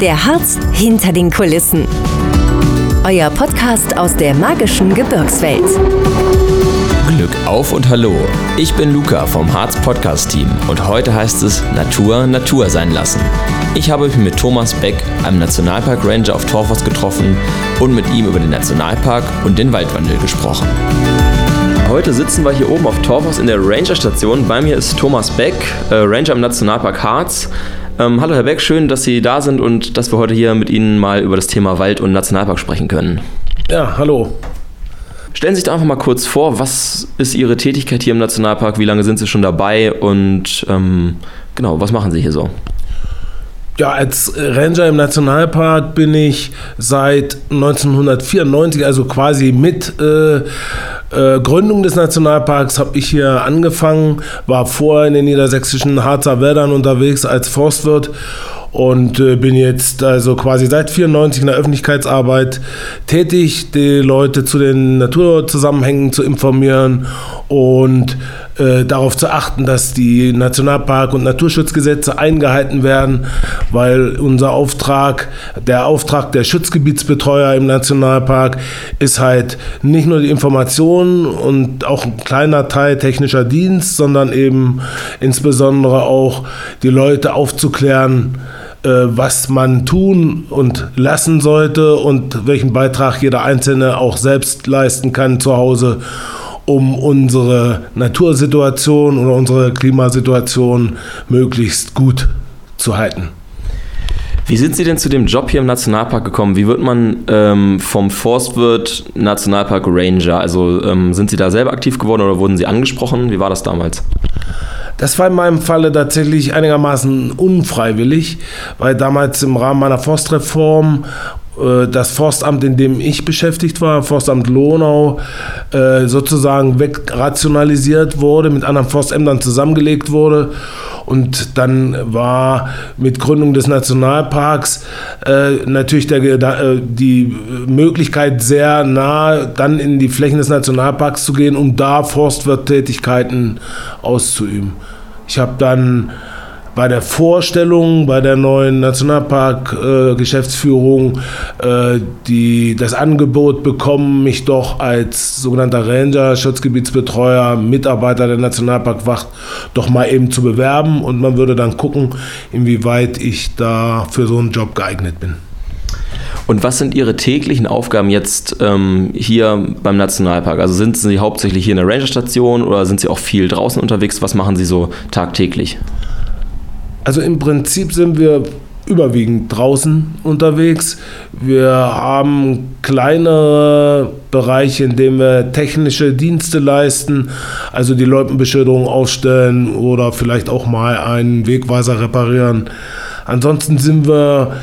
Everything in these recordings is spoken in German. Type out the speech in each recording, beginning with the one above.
Der Harz hinter den Kulissen. Euer Podcast aus der magischen Gebirgswelt. Glück auf und hallo. Ich bin Luca vom Harz Podcast Team und heute heißt es Natur Natur sein lassen. Ich habe mich mit Thomas Beck, einem Nationalpark Ranger auf Torfos getroffen und mit ihm über den Nationalpark und den Waldwandel gesprochen. Heute sitzen wir hier oben auf Torfos in der Ranger-Station. Bei mir ist Thomas Beck, äh, Ranger im Nationalpark Harz. Ähm, hallo Herr Beck, schön, dass Sie da sind und dass wir heute hier mit Ihnen mal über das Thema Wald und Nationalpark sprechen können. Ja, hallo. Stellen Sie sich doch einfach mal kurz vor, was ist Ihre Tätigkeit hier im Nationalpark, wie lange sind Sie schon dabei und ähm, genau, was machen Sie hier so? Ja, als Ranger im Nationalpark bin ich seit 1994, also quasi mit äh, äh, Gründung des Nationalparks, habe ich hier angefangen, war vorher in den niedersächsischen Harzer Wäldern unterwegs als Forstwirt und äh, bin jetzt also quasi seit 94 in der Öffentlichkeitsarbeit tätig, die Leute zu den Naturzusammenhängen zu informieren und äh, darauf zu achten, dass die Nationalpark- und Naturschutzgesetze eingehalten werden, weil unser Auftrag, der Auftrag der Schutzgebietsbetreuer im Nationalpark ist halt nicht nur die Information und auch ein kleiner Teil technischer Dienst, sondern eben insbesondere auch die Leute aufzuklären, äh, was man tun und lassen sollte und welchen Beitrag jeder Einzelne auch selbst leisten kann zu Hause um unsere Natursituation oder unsere Klimasituation möglichst gut zu halten. Wie sind Sie denn zu dem Job hier im Nationalpark gekommen? Wie wird man ähm, vom Forstwirt Nationalpark Ranger? Also ähm, sind Sie da selber aktiv geworden oder wurden Sie angesprochen? Wie war das damals? Das war in meinem Falle tatsächlich einigermaßen unfreiwillig, weil damals im Rahmen meiner Forstreform das Forstamt, in dem ich beschäftigt war, Forstamt Lohnau, äh, sozusagen wegrationalisiert wurde, mit anderen Forstämtern zusammengelegt wurde. Und dann war mit Gründung des Nationalparks äh, natürlich der, die Möglichkeit sehr nah dann in die Flächen des Nationalparks zu gehen, um da Forstwirttätigkeiten auszuüben. Ich habe dann bei der Vorstellung, bei der neuen Nationalpark-Geschäftsführung äh, äh, das Angebot bekommen, mich doch als sogenannter Ranger, Schutzgebietsbetreuer, Mitarbeiter der Nationalparkwacht doch mal eben zu bewerben und man würde dann gucken, inwieweit ich da für so einen Job geeignet bin. Und was sind Ihre täglichen Aufgaben jetzt ähm, hier beim Nationalpark? Also sind Sie hauptsächlich hier in der Rangerstation oder sind Sie auch viel draußen unterwegs? Was machen Sie so tagtäglich? Also im Prinzip sind wir überwiegend draußen unterwegs. Wir haben kleinere Bereiche, in denen wir technische Dienste leisten, also die Loipenbeschilderung aufstellen oder vielleicht auch mal einen Wegweiser reparieren. Ansonsten sind wir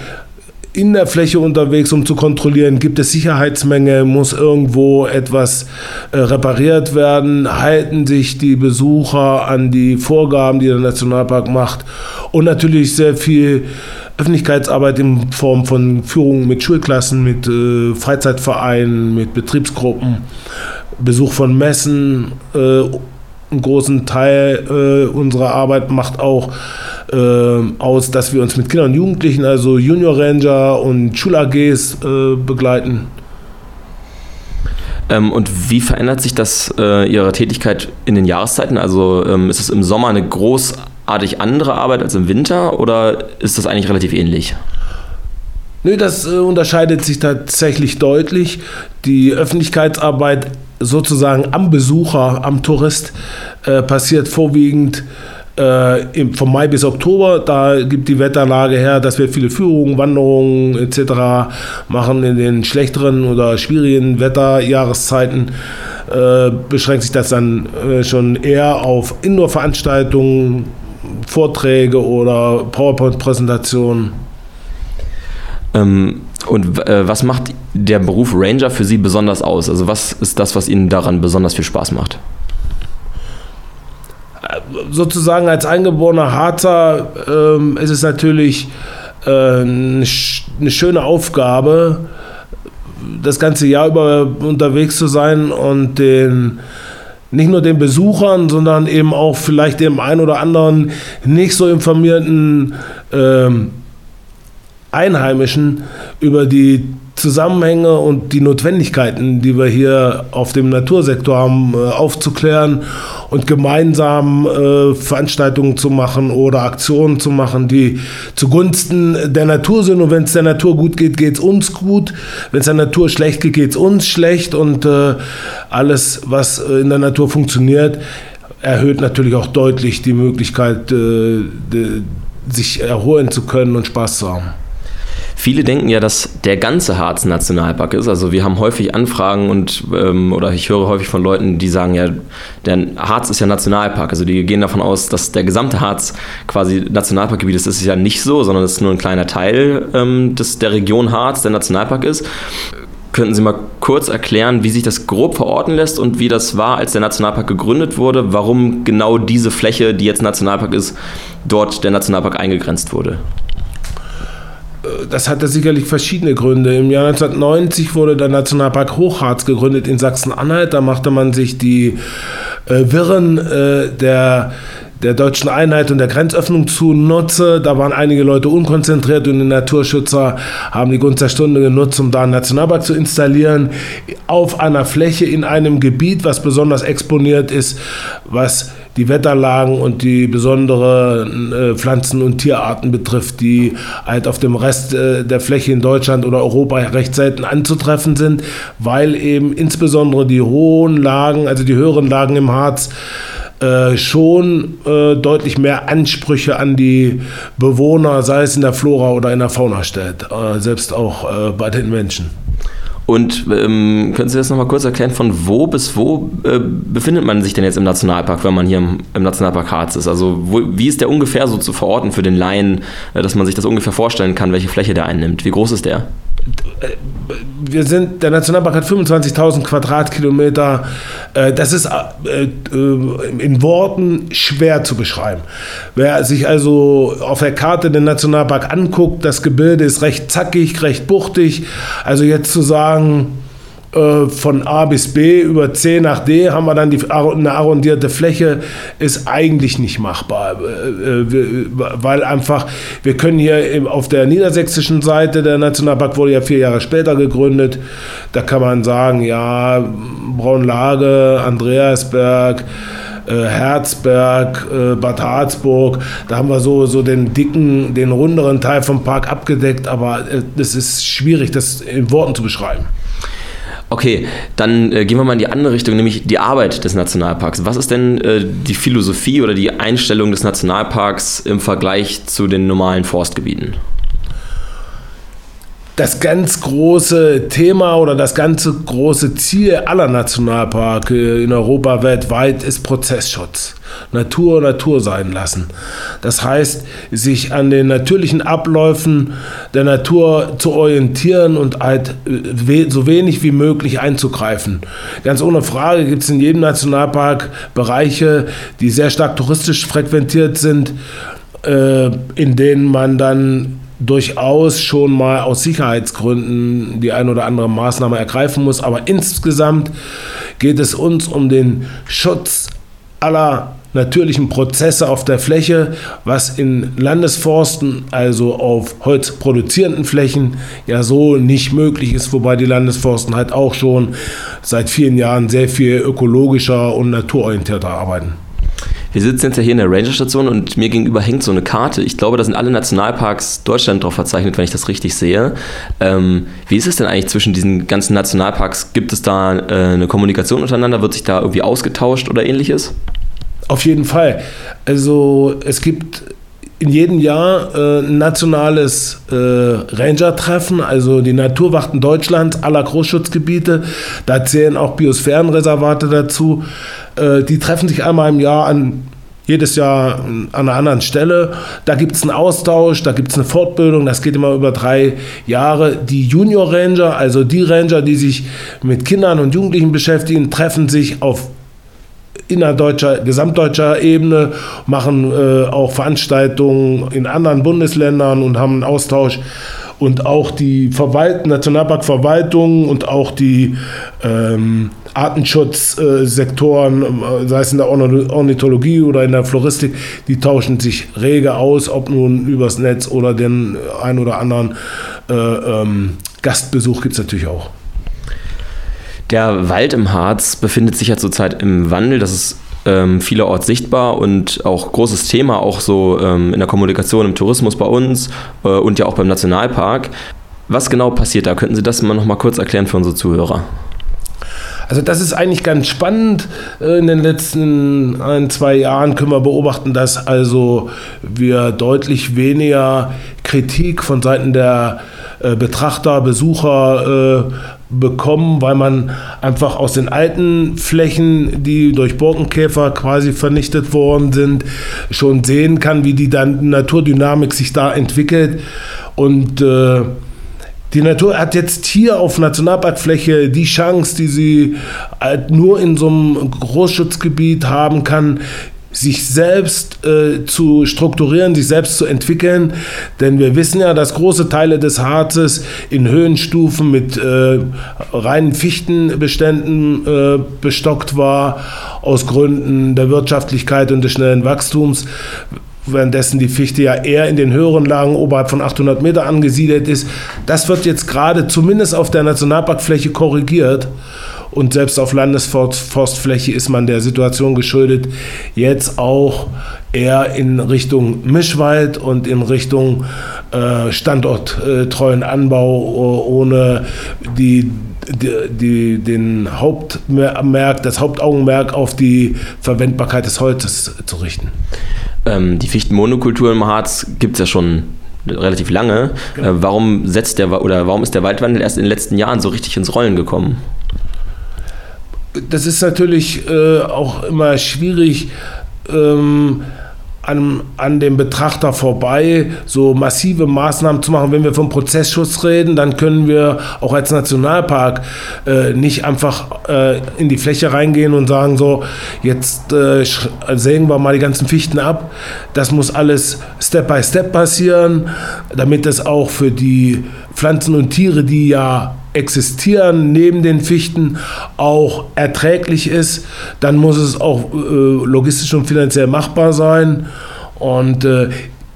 in der Fläche unterwegs, um zu kontrollieren, gibt es Sicherheitsmenge, muss irgendwo etwas äh, repariert werden, halten sich die Besucher an die Vorgaben, die der Nationalpark macht und natürlich sehr viel Öffentlichkeitsarbeit in Form von Führungen mit Schulklassen, mit äh, Freizeitvereinen, mit Betriebsgruppen, Besuch von Messen. Äh, einen großen Teil äh, unserer Arbeit macht auch aus, dass wir uns mit Kindern und Jugendlichen, also Junior Ranger und Schul-AGs äh, begleiten. Ähm, und wie verändert sich das äh, Ihre Tätigkeit in den Jahreszeiten? Also ähm, ist es im Sommer eine großartig andere Arbeit als im Winter oder ist das eigentlich relativ ähnlich? Nö, das äh, unterscheidet sich tatsächlich deutlich. Die Öffentlichkeitsarbeit sozusagen am Besucher, am Tourist äh, passiert vorwiegend äh, vom Mai bis Oktober. Da gibt die Wetterlage her, dass wir viele Führungen, Wanderungen etc. machen. In den schlechteren oder schwierigen Wetterjahreszeiten äh, beschränkt sich das dann äh, schon eher auf Indoor-Veranstaltungen, Vorträge oder PowerPoint-Präsentationen. Ähm, und äh, was macht der Beruf Ranger für Sie besonders aus? Also was ist das, was Ihnen daran besonders viel Spaß macht? Sozusagen als eingeborener Harzer ähm, ist es natürlich äh, eine, eine schöne Aufgabe, das ganze Jahr über unterwegs zu sein und den nicht nur den Besuchern, sondern eben auch vielleicht dem einen oder anderen nicht so informierten ähm, Einheimischen über die Zusammenhänge und die Notwendigkeiten, die wir hier auf dem Natursektor haben, äh, aufzuklären und gemeinsam äh, Veranstaltungen zu machen oder Aktionen zu machen, die zugunsten der Natur sind. Und wenn es der Natur gut geht, geht es uns gut. Wenn es der Natur schlecht geht, geht es uns schlecht. Und äh, alles, was in der Natur funktioniert, erhöht natürlich auch deutlich die Möglichkeit, sich erholen zu können und Spaß zu haben. Viele denken ja, dass der ganze Harz Nationalpark ist. Also wir haben häufig Anfragen und ähm, oder ich höre häufig von Leuten, die sagen ja, der Harz ist ja Nationalpark. Also die gehen davon aus, dass der gesamte Harz quasi Nationalparkgebiet ist. Das ist ja nicht so, sondern es ist nur ein kleiner Teil ähm, des, der Region Harz, der Nationalpark ist. Könnten Sie mal kurz erklären, wie sich das grob verorten lässt und wie das war, als der Nationalpark gegründet wurde? Warum genau diese Fläche, die jetzt Nationalpark ist, dort der Nationalpark eingegrenzt wurde? Das hatte sicherlich verschiedene Gründe. Im Jahr 1990 wurde der Nationalpark Hochharz gegründet in Sachsen-Anhalt. Da machte man sich die äh, Wirren äh, der der deutschen Einheit und der Grenzöffnung zunutze. Da waren einige Leute unkonzentriert und die Naturschützer haben die Gunst der Stunde genutzt, um da einen Nationalpark zu installieren. Auf einer Fläche in einem Gebiet, was besonders exponiert ist, was die Wetterlagen und die besonderen äh, Pflanzen- und Tierarten betrifft, die halt auf dem Rest äh, der Fläche in Deutschland oder Europa recht selten anzutreffen sind, weil eben insbesondere die hohen Lagen, also die höheren Lagen im Harz, äh, schon äh, deutlich mehr Ansprüche an die Bewohner, sei es in der Flora oder in der Fauna stellt, äh, selbst auch bei den Menschen. Und ähm, können Sie das nochmal kurz erklären, von wo bis wo äh, befindet man sich denn jetzt im Nationalpark, wenn man hier im, im Nationalpark Harz ist? Also wo, wie ist der ungefähr so zu verorten für den Laien, äh, dass man sich das ungefähr vorstellen kann, welche Fläche der einnimmt? Wie groß ist der? wir sind, der Nationalpark hat 25.000 Quadratkilometer. Äh, das ist äh, äh, in Worten schwer zu beschreiben. Wer sich also auf der Karte den Nationalpark anguckt, das Gebilde ist recht zackig, recht buchtig. Also jetzt zu sagen, äh, von A bis B über C nach D haben wir dann die, eine arrondierte Fläche, ist eigentlich nicht machbar, äh, äh, weil einfach, wir können hier auf der niedersächsischen Seite, der Nationalpark wurde ja vier Jahre später gegründet, da kann man sagen, ja, Braunlage, Andreasberg, Herzberg, Bad Harzburg, da haben wir so, so den dicken, den runderen Teil vom Park abgedeckt, aber es ist schwierig, das in Worten zu beschreiben. Okay, dann äh, gehen wir mal in die andere Richtung, nämlich die Arbeit des Nationalparks. Was ist denn äh, die Philosophie oder die Einstellung des Nationalparks im Vergleich zu den normalen Forstgebieten? Das ganz große Thema oder das ganze große Ziel aller Nationalparke in Europa weltweit ist Prozessschutz. Natur Natur sein lassen. Das heißt, sich an den natürlichen Abläufen der Natur zu orientieren und halt äh, so wenig wie möglich einzugreifen. Ganz ohne Frage gibt es in jedem Nationalpark Bereiche, die sehr stark touristisch frequentiert sind, äh, in denen man dann durchaus schon mal aus Sicherheitsgründen die ein oder andere Maßnahme ergreifen muss. Aber insgesamt geht es uns um den Schutz aller natürlichen Prozesse auf der Fläche, was in Landesforsten, also auf Holz produzierenden Flächen, ja so nicht möglich ist, wobei die Landesforsten halt auch schon seit vielen Jahren sehr viel ökologischer und naturorientierter arbeiten. Wir sitzen jetzt ja hier in der Rangerstation und mir gegenüber hängt so eine Karte. Ich glaube, da sind alle Nationalparks Deutschland drauf verzeichnet, wenn ich das richtig sehe. Ähm, wie ist es denn eigentlich zwischen diesen ganzen Nationalparks? Gibt es da äh, eine Kommunikation untereinander? Wird sich da irgendwie ausgetauscht oder ähnliches? Auf jeden Fall. Also es gibt in jedem Jahr äh, ein nationales äh, Ranger-Treffen, also die Naturwachten Deutschlands aller Großschutzgebiete. Da zählen auch Biosphärenreservate dazu. Äh, die treffen sich einmal im Jahr an jedes Jahr an einer anderen Stelle. Da gibt es einen Austausch, da gibt es eine Fortbildung, das geht immer über drei Jahre. Die Junior Ranger, also die Ranger, die sich mit Kindern und Jugendlichen beschäftigen, treffen sich auf innerdeutscher, gesamtdeutscher Ebene, machen äh, auch Veranstaltungen in anderen Bundesländern und haben einen Austausch. Und auch die Verwalt Nationalparkverwaltung und auch die ähm, Artenschutzsektoren, äh, sei es in der Ornithologie oder in der Floristik, die tauschen sich rege aus, ob nun übers Netz oder den ein oder anderen äh, ähm, Gastbesuch gibt es natürlich auch. Der Wald im Harz befindet sich ja zurzeit im Wandel. Das ist ähm, vielerorts sichtbar und auch großes Thema, auch so ähm, in der Kommunikation im Tourismus bei uns äh, und ja auch beim Nationalpark. Was genau passiert da? Könnten Sie das mal noch mal kurz erklären für unsere Zuhörer? Also das ist eigentlich ganz spannend. Äh, in den letzten ein, zwei Jahren können wir beobachten, dass also wir deutlich weniger Kritik von Seiten der äh, Betrachter, Besucher äh, bekommen, weil man einfach aus den alten Flächen, die durch Borkenkäfer quasi vernichtet worden sind, schon sehen kann, wie die Naturdynamik sich da entwickelt. Und äh, die Natur hat jetzt hier auf Nationalparkfläche die Chance, die sie nur in so einem Großschutzgebiet haben kann, sich selbst äh, zu strukturieren, sich selbst zu entwickeln. Denn wir wissen ja, dass große Teile des Harzes in Höhenstufen mit äh, reinen Fichtenbeständen äh, bestockt war, aus Gründen der Wirtschaftlichkeit und des schnellen Wachstums währenddessen die Fichte ja eher in den höheren Lagen oberhalb von 800 Meter angesiedelt ist. Das wird jetzt gerade zumindest auf der Nationalparkfläche korrigiert. Und selbst auf Landesforstfläche ist man der Situation geschuldet, jetzt auch eher in Richtung Mischwald und in Richtung äh, standorttreuen Anbau ohne die, die, die, den Hauptmerk, das Hauptaugenmerk auf die Verwendbarkeit des Holzes zu richten. Ähm, die Fichtenmonokultur im Harz gibt es ja schon relativ lange. Genau. Äh, warum setzt der oder warum ist der Waldwandel erst in den letzten Jahren so richtig ins Rollen gekommen? Das ist natürlich äh, auch immer schwierig. Ähm, an, an dem Betrachter vorbei, so massive Maßnahmen zu machen. Wenn wir vom Prozessschutz reden, dann können wir auch als Nationalpark äh, nicht einfach äh, in die Fläche reingehen und sagen, so, jetzt äh, sägen wir mal die ganzen Fichten ab. Das muss alles Step by Step passieren, damit es auch für die Pflanzen und Tiere, die ja existieren neben den Fichten auch erträglich ist, dann muss es auch äh, logistisch und finanziell machbar sein. Und äh,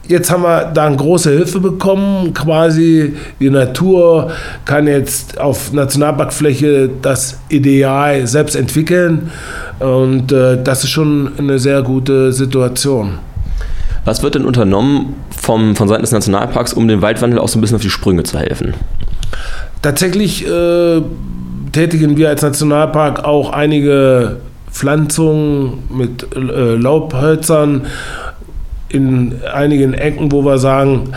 jetzt haben wir da eine große Hilfe bekommen. Quasi die Natur kann jetzt auf Nationalparkfläche das Ideal selbst entwickeln. Und äh, das ist schon eine sehr gute Situation. Was wird denn unternommen vom, von Seiten des Nationalparks, um dem Waldwandel auch so ein bisschen auf die Sprünge zu helfen? Tatsächlich äh, tätigen wir als Nationalpark auch einige Pflanzungen mit äh, Laubhölzern in einigen Ecken, wo wir sagen,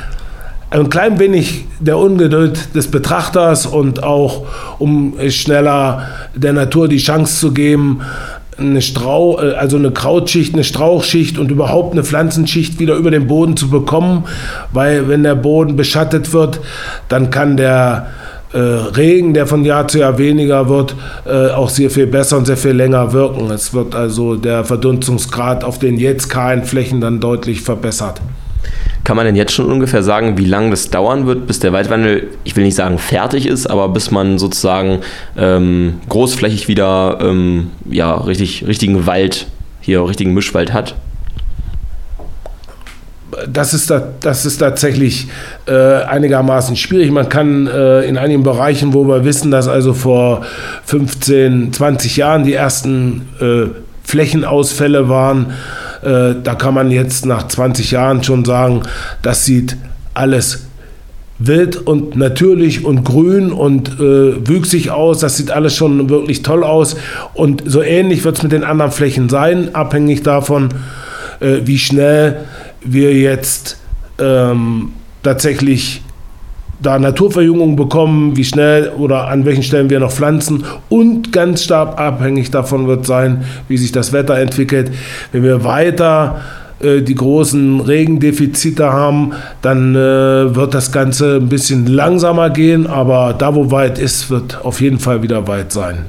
ein klein wenig der Ungeduld des Betrachters und auch um schneller der Natur die Chance zu geben, eine Strauch, äh, also eine Krautschicht, eine Strauchschicht und überhaupt eine Pflanzenschicht wieder über den Boden zu bekommen, weil wenn der Boden beschattet wird, dann kann der äh, Regen, der von Jahr zu Jahr weniger wird, äh, auch sehr viel besser und sehr viel länger wirken. Es wird also der Verdunstungsgrad auf den jetzt kahlen Flächen dann deutlich verbessert. Kann man denn jetzt schon ungefähr sagen, wie lange das dauern wird, bis der Waldwandel, ich will nicht sagen fertig ist, aber bis man sozusagen ähm, großflächig wieder ähm, ja, richtig, richtigen Wald, hier richtigen Mischwald hat? Das ist, da, das ist tatsächlich äh, einigermaßen schwierig. Man kann äh, in einigen Bereichen, wo wir wissen, dass also vor 15, 20 Jahren die ersten äh, Flächenausfälle waren, äh, da kann man jetzt nach 20 Jahren schon sagen, das sieht alles wild und natürlich und grün und äh, wüchsig aus. Das sieht alles schon wirklich toll aus. Und so ähnlich wird es mit den anderen Flächen sein, abhängig davon, äh, wie schnell wir jetzt ähm, tatsächlich da Naturverjüngung bekommen, wie schnell oder an welchen Stellen wir noch pflanzen und ganz stark abhängig davon wird sein, wie sich das Wetter entwickelt. Wenn wir weiter äh, die großen Regendefizite haben, dann äh, wird das Ganze ein bisschen langsamer gehen, aber da wo weit ist, wird auf jeden Fall wieder weit sein.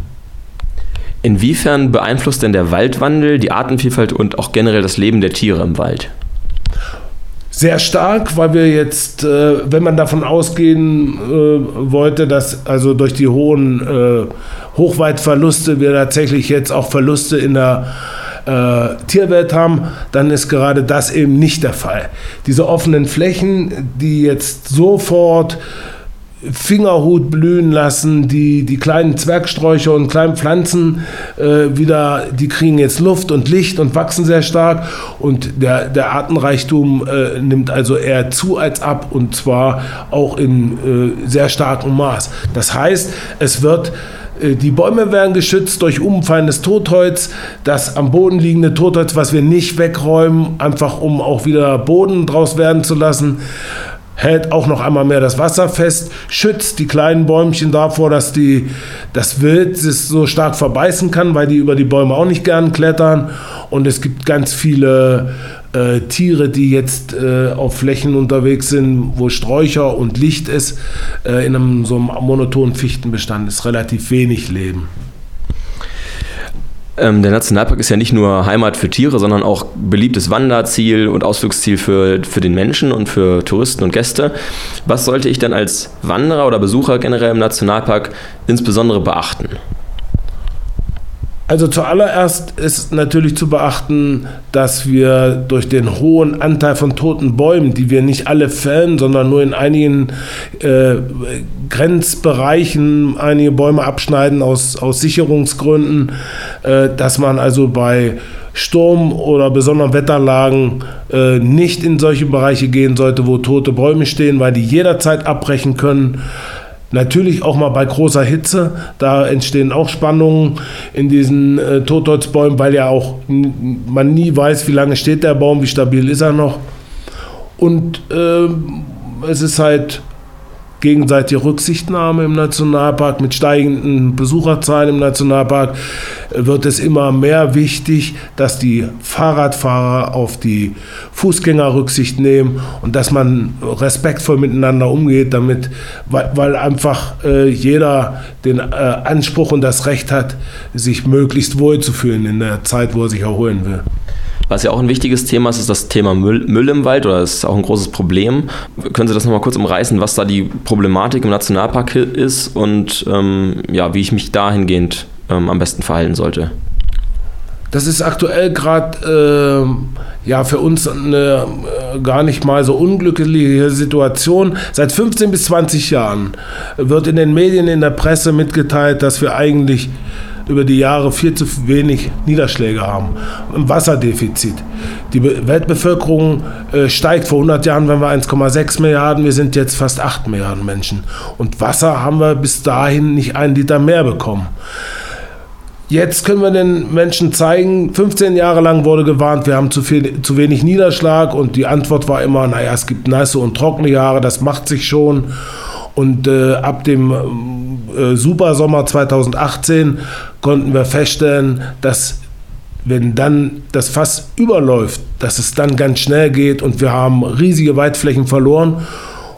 Inwiefern beeinflusst denn der Waldwandel die Artenvielfalt und auch generell das Leben der Tiere im Wald? Sehr stark, weil wir jetzt, äh, wenn man davon ausgehen äh, wollte, dass also durch die hohen äh, Hochweitverluste wir tatsächlich jetzt auch Verluste in der äh, Tierwelt haben, dann ist gerade das eben nicht der Fall. Diese offenen Flächen, die jetzt sofort Fingerhut blühen lassen, die, die kleinen Zwergsträucher und kleinen Pflanzen äh, wieder, die kriegen jetzt Luft und Licht und wachsen sehr stark. Und der, der Artenreichtum äh, nimmt also eher zu als ab und zwar auch in äh, sehr starkem Maß. Das heißt, es wird äh, die Bäume werden geschützt durch umfallendes Totholz, das am Boden liegende Totholz, was wir nicht wegräumen, einfach um auch wieder Boden draus werden zu lassen hält auch noch einmal mehr das Wasser fest, schützt die kleinen Bäumchen davor, dass die, das Wild sich so stark verbeißen kann, weil die über die Bäume auch nicht gern klettern. Und es gibt ganz viele äh, Tiere, die jetzt äh, auf Flächen unterwegs sind, wo Sträucher und Licht ist. Äh, in einem so einem monotonen Fichtenbestand ist relativ wenig Leben. Ähm, der Nationalpark ist ja nicht nur Heimat für Tiere, sondern auch beliebtes Wanderziel und Ausflugsziel für, für den Menschen und für Touristen und Gäste. Was sollte ich denn als Wanderer oder Besucher generell im Nationalpark insbesondere beachten? Also zuallererst ist natürlich zu beachten, dass wir durch den hohen Anteil von toten Bäumen, die wir nicht alle fällen, sondern nur in einigen äh, Grenzbereichen einige Bäume abschneiden aus, aus Sicherungsgründen, äh, dass man also bei Sturm oder besonderen Wetterlagen äh, nicht in solche Bereiche gehen sollte, wo tote Bäume stehen, weil die jederzeit abbrechen können. Natürlich auch mal bei großer Hitze, da entstehen auch Spannungen in diesen äh, Totholzbäumen, weil ja auch man nie weiß, wie lange steht der Baum, wie stabil ist er noch. Und äh, es ist halt gegenseitige Rücksichtnahme im Nationalpark. Mit steigenden Besucherzahlen im Nationalpark wird es immer mehr wichtig, dass die Fahrradfahrer auf die Fußgänger Rücksicht nehmen und dass man respektvoll miteinander umgeht, damit, weil, weil einfach äh, jeder den äh, Anspruch und das Recht hat, sich möglichst wohl zu fühlen in der Zeit, wo er sich erholen will. Was ja auch ein wichtiges Thema ist, ist das Thema Müll, Müll im Wald oder ist auch ein großes Problem. Können Sie das nochmal kurz umreißen, was da die Problematik im Nationalpark ist und ähm, ja, wie ich mich dahingehend ähm, am besten verhalten sollte? Das ist aktuell gerade äh, ja für uns eine äh, gar nicht mal so unglückliche Situation. Seit 15 bis 20 Jahren wird in den Medien, in der Presse mitgeteilt, dass wir eigentlich über die Jahre viel zu wenig Niederschläge haben. Ein Wasserdefizit. Die Weltbevölkerung äh, steigt. Vor 100 Jahren waren wir 1,6 Milliarden, wir sind jetzt fast 8 Milliarden Menschen. Und Wasser haben wir bis dahin nicht einen Liter mehr bekommen. Jetzt können wir den Menschen zeigen, 15 Jahre lang wurde gewarnt, wir haben zu, viel, zu wenig Niederschlag und die Antwort war immer, naja, es gibt nasse und trockene Jahre, das macht sich schon. Und äh, ab dem äh, Supersommer 2018 konnten wir feststellen, dass wenn dann das Fass überläuft, dass es dann ganz schnell geht und wir haben riesige Weitflächen verloren.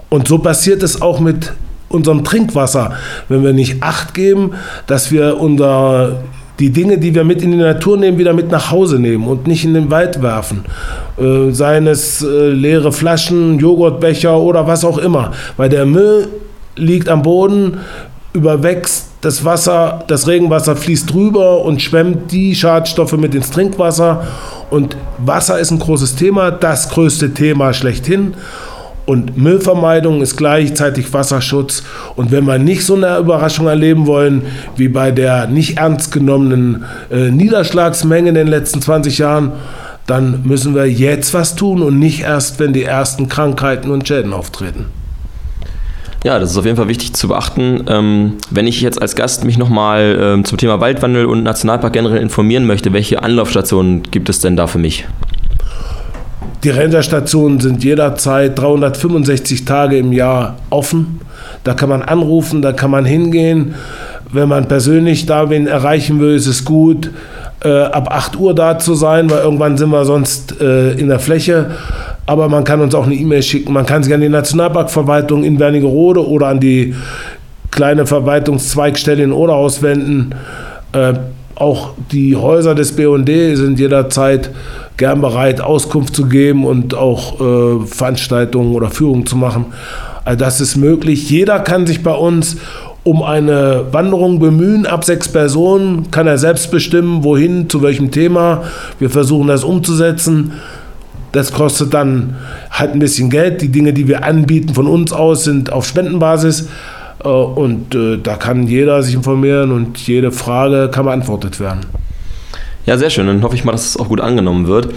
Und so passiert es auch mit unserem Trinkwasser, wenn wir nicht Acht geben, dass wir unser die Dinge, die wir mit in die Natur nehmen, wieder mit nach Hause nehmen und nicht in den Wald werfen. Äh, seien es äh, leere Flaschen, Joghurtbecher oder was auch immer. Weil der Müll liegt am Boden, überwächst das Wasser, das Regenwasser fließt drüber und schwemmt die Schadstoffe mit ins Trinkwasser. Und Wasser ist ein großes Thema, das größte Thema schlechthin. Und Müllvermeidung ist gleichzeitig Wasserschutz. Und wenn wir nicht so eine Überraschung erleben wollen, wie bei der nicht ernst genommenen äh, Niederschlagsmenge in den letzten 20 Jahren, dann müssen wir jetzt was tun und nicht erst, wenn die ersten Krankheiten und Schäden auftreten. Ja, das ist auf jeden Fall wichtig zu beachten. Ähm, wenn ich jetzt als Gast mich nochmal ähm, zum Thema Waldwandel und Nationalpark generell informieren möchte, welche Anlaufstationen gibt es denn da für mich? Die Rangerstationen sind jederzeit 365 Tage im Jahr offen. Da kann man anrufen, da kann man hingehen. Wenn man persönlich da wen erreichen will, ist es gut, äh, ab 8 Uhr da zu sein, weil irgendwann sind wir sonst äh, in der Fläche aber man kann uns auch eine E-Mail schicken. Man kann sich an die Nationalparkverwaltung in Wernigerode oder an die kleine Verwaltungszweigstelle in Oderhaus wenden. Äh, auch die Häuser des BUND sind jederzeit gern bereit, Auskunft zu geben und auch äh, Veranstaltungen oder Führungen zu machen. Also das ist möglich. Jeder kann sich bei uns um eine Wanderung bemühen. Ab sechs Personen kann er selbst bestimmen, wohin, zu welchem Thema. Wir versuchen das umzusetzen. Das kostet dann halt ein bisschen Geld. Die Dinge, die wir anbieten von uns aus, sind auf Spendenbasis. Äh, und äh, da kann jeder sich informieren und jede Frage kann beantwortet werden. Ja, sehr schön. Dann hoffe ich mal, dass es auch gut angenommen wird.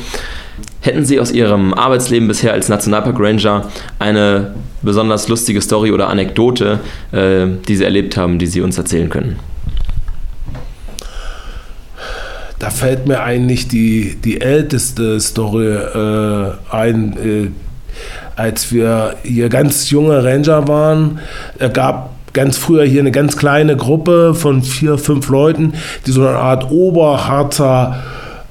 Hätten Sie aus Ihrem Arbeitsleben bisher als Nationalpark Ranger eine besonders lustige Story oder Anekdote, äh, die Sie erlebt haben, die Sie uns erzählen können? Da fällt mir eigentlich die, die älteste Story äh, ein. Äh, als wir hier ganz junge Ranger waren, gab ganz früher hier eine ganz kleine Gruppe von vier, fünf Leuten, die so eine Art Oberharzer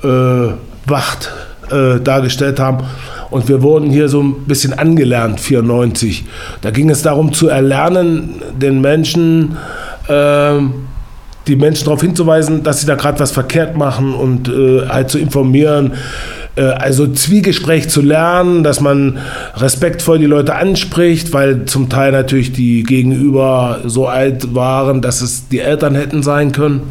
äh, Wacht äh, dargestellt haben. Und wir wurden hier so ein bisschen angelernt, 94. Da ging es darum zu erlernen, den Menschen, äh, die Menschen darauf hinzuweisen, dass sie da gerade was verkehrt machen und äh, halt zu informieren. Äh, also Zwiegespräch zu lernen, dass man respektvoll die Leute anspricht, weil zum Teil natürlich die Gegenüber so alt waren, dass es die Eltern hätten sein können.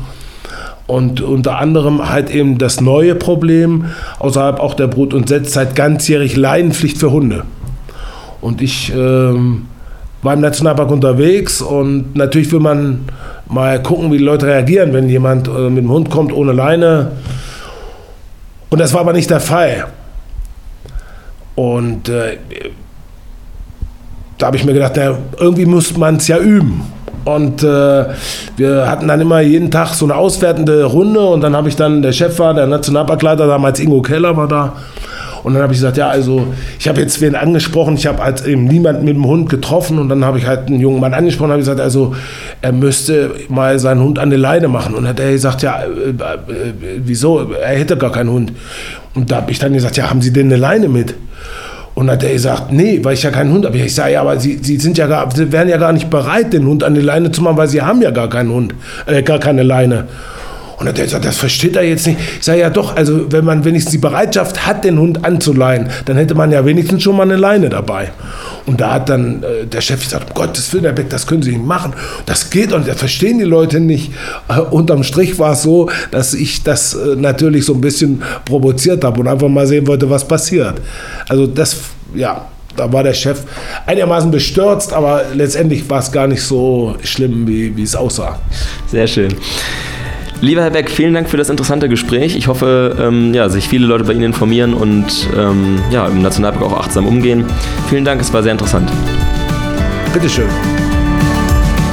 Und unter anderem halt eben das neue Problem außerhalb auch der Brut- und Setzzeit ganzjährig Leinenpflicht für Hunde. Und ich ähm, war im Nationalpark unterwegs und natürlich will man mal gucken, wie die Leute reagieren, wenn jemand äh, mit dem Hund kommt ohne Leine. Und das war aber nicht der Fall. Und äh, da habe ich mir gedacht, na, irgendwie muss man es ja üben. Und äh, wir hatten dann immer jeden Tag so eine auswertende Runde und dann habe ich dann, der Chef war, der Nationalparkleiter damals Ingo Keller war da. Und dann habe ich gesagt, ja, also ich habe jetzt wen angesprochen, ich habe halt eben niemanden mit dem Hund getroffen und dann habe ich halt einen jungen Mann angesprochen, habe gesagt, also er müsste mal seinen Hund an die Leine machen. Und hat er gesagt, ja, äh, äh, wieso? Er hätte gar keinen Hund. Und da habe ich dann gesagt, ja, haben Sie denn eine Leine mit? Und hat er gesagt, nee, weil ich ja keinen Hund habe. Ich sage, ja, aber Sie, Sie sind ja gar, Sie wären ja gar nicht bereit, den Hund an die Leine zu machen, weil Sie haben ja gar keinen Hund, äh, gar keine Leine. Und dann hat gesagt, das versteht er jetzt nicht. Ich sage, ja doch, also wenn man wenigstens die Bereitschaft hat, den Hund anzuleihen, dann hätte man ja wenigstens schon mal eine Leine dabei. Und da hat dann äh, der Chef gesagt, um Gottes Willen, Herr Beck, das können Sie nicht machen. Das geht und das verstehen die Leute nicht. Äh, unterm Strich war es so, dass ich das äh, natürlich so ein bisschen provoziert habe und einfach mal sehen wollte, was passiert. Also das, ja, da war der Chef einigermaßen bestürzt, aber letztendlich war es gar nicht so schlimm, wie, wie es aussah. Sehr schön. Lieber Herr Beck, vielen Dank für das interessante Gespräch. Ich hoffe, ähm, ja, sich viele Leute bei Ihnen informieren und ähm, ja, im Nationalpark auch achtsam umgehen. Vielen Dank, es war sehr interessant. Bitteschön.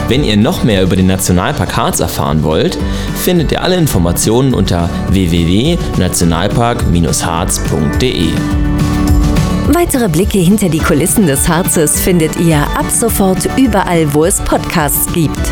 Wenn ihr noch mehr über den Nationalpark Harz erfahren wollt, findet ihr alle Informationen unter www.nationalpark-harz.de. Weitere Blicke hinter die Kulissen des Harzes findet ihr ab sofort überall, wo es Podcasts gibt.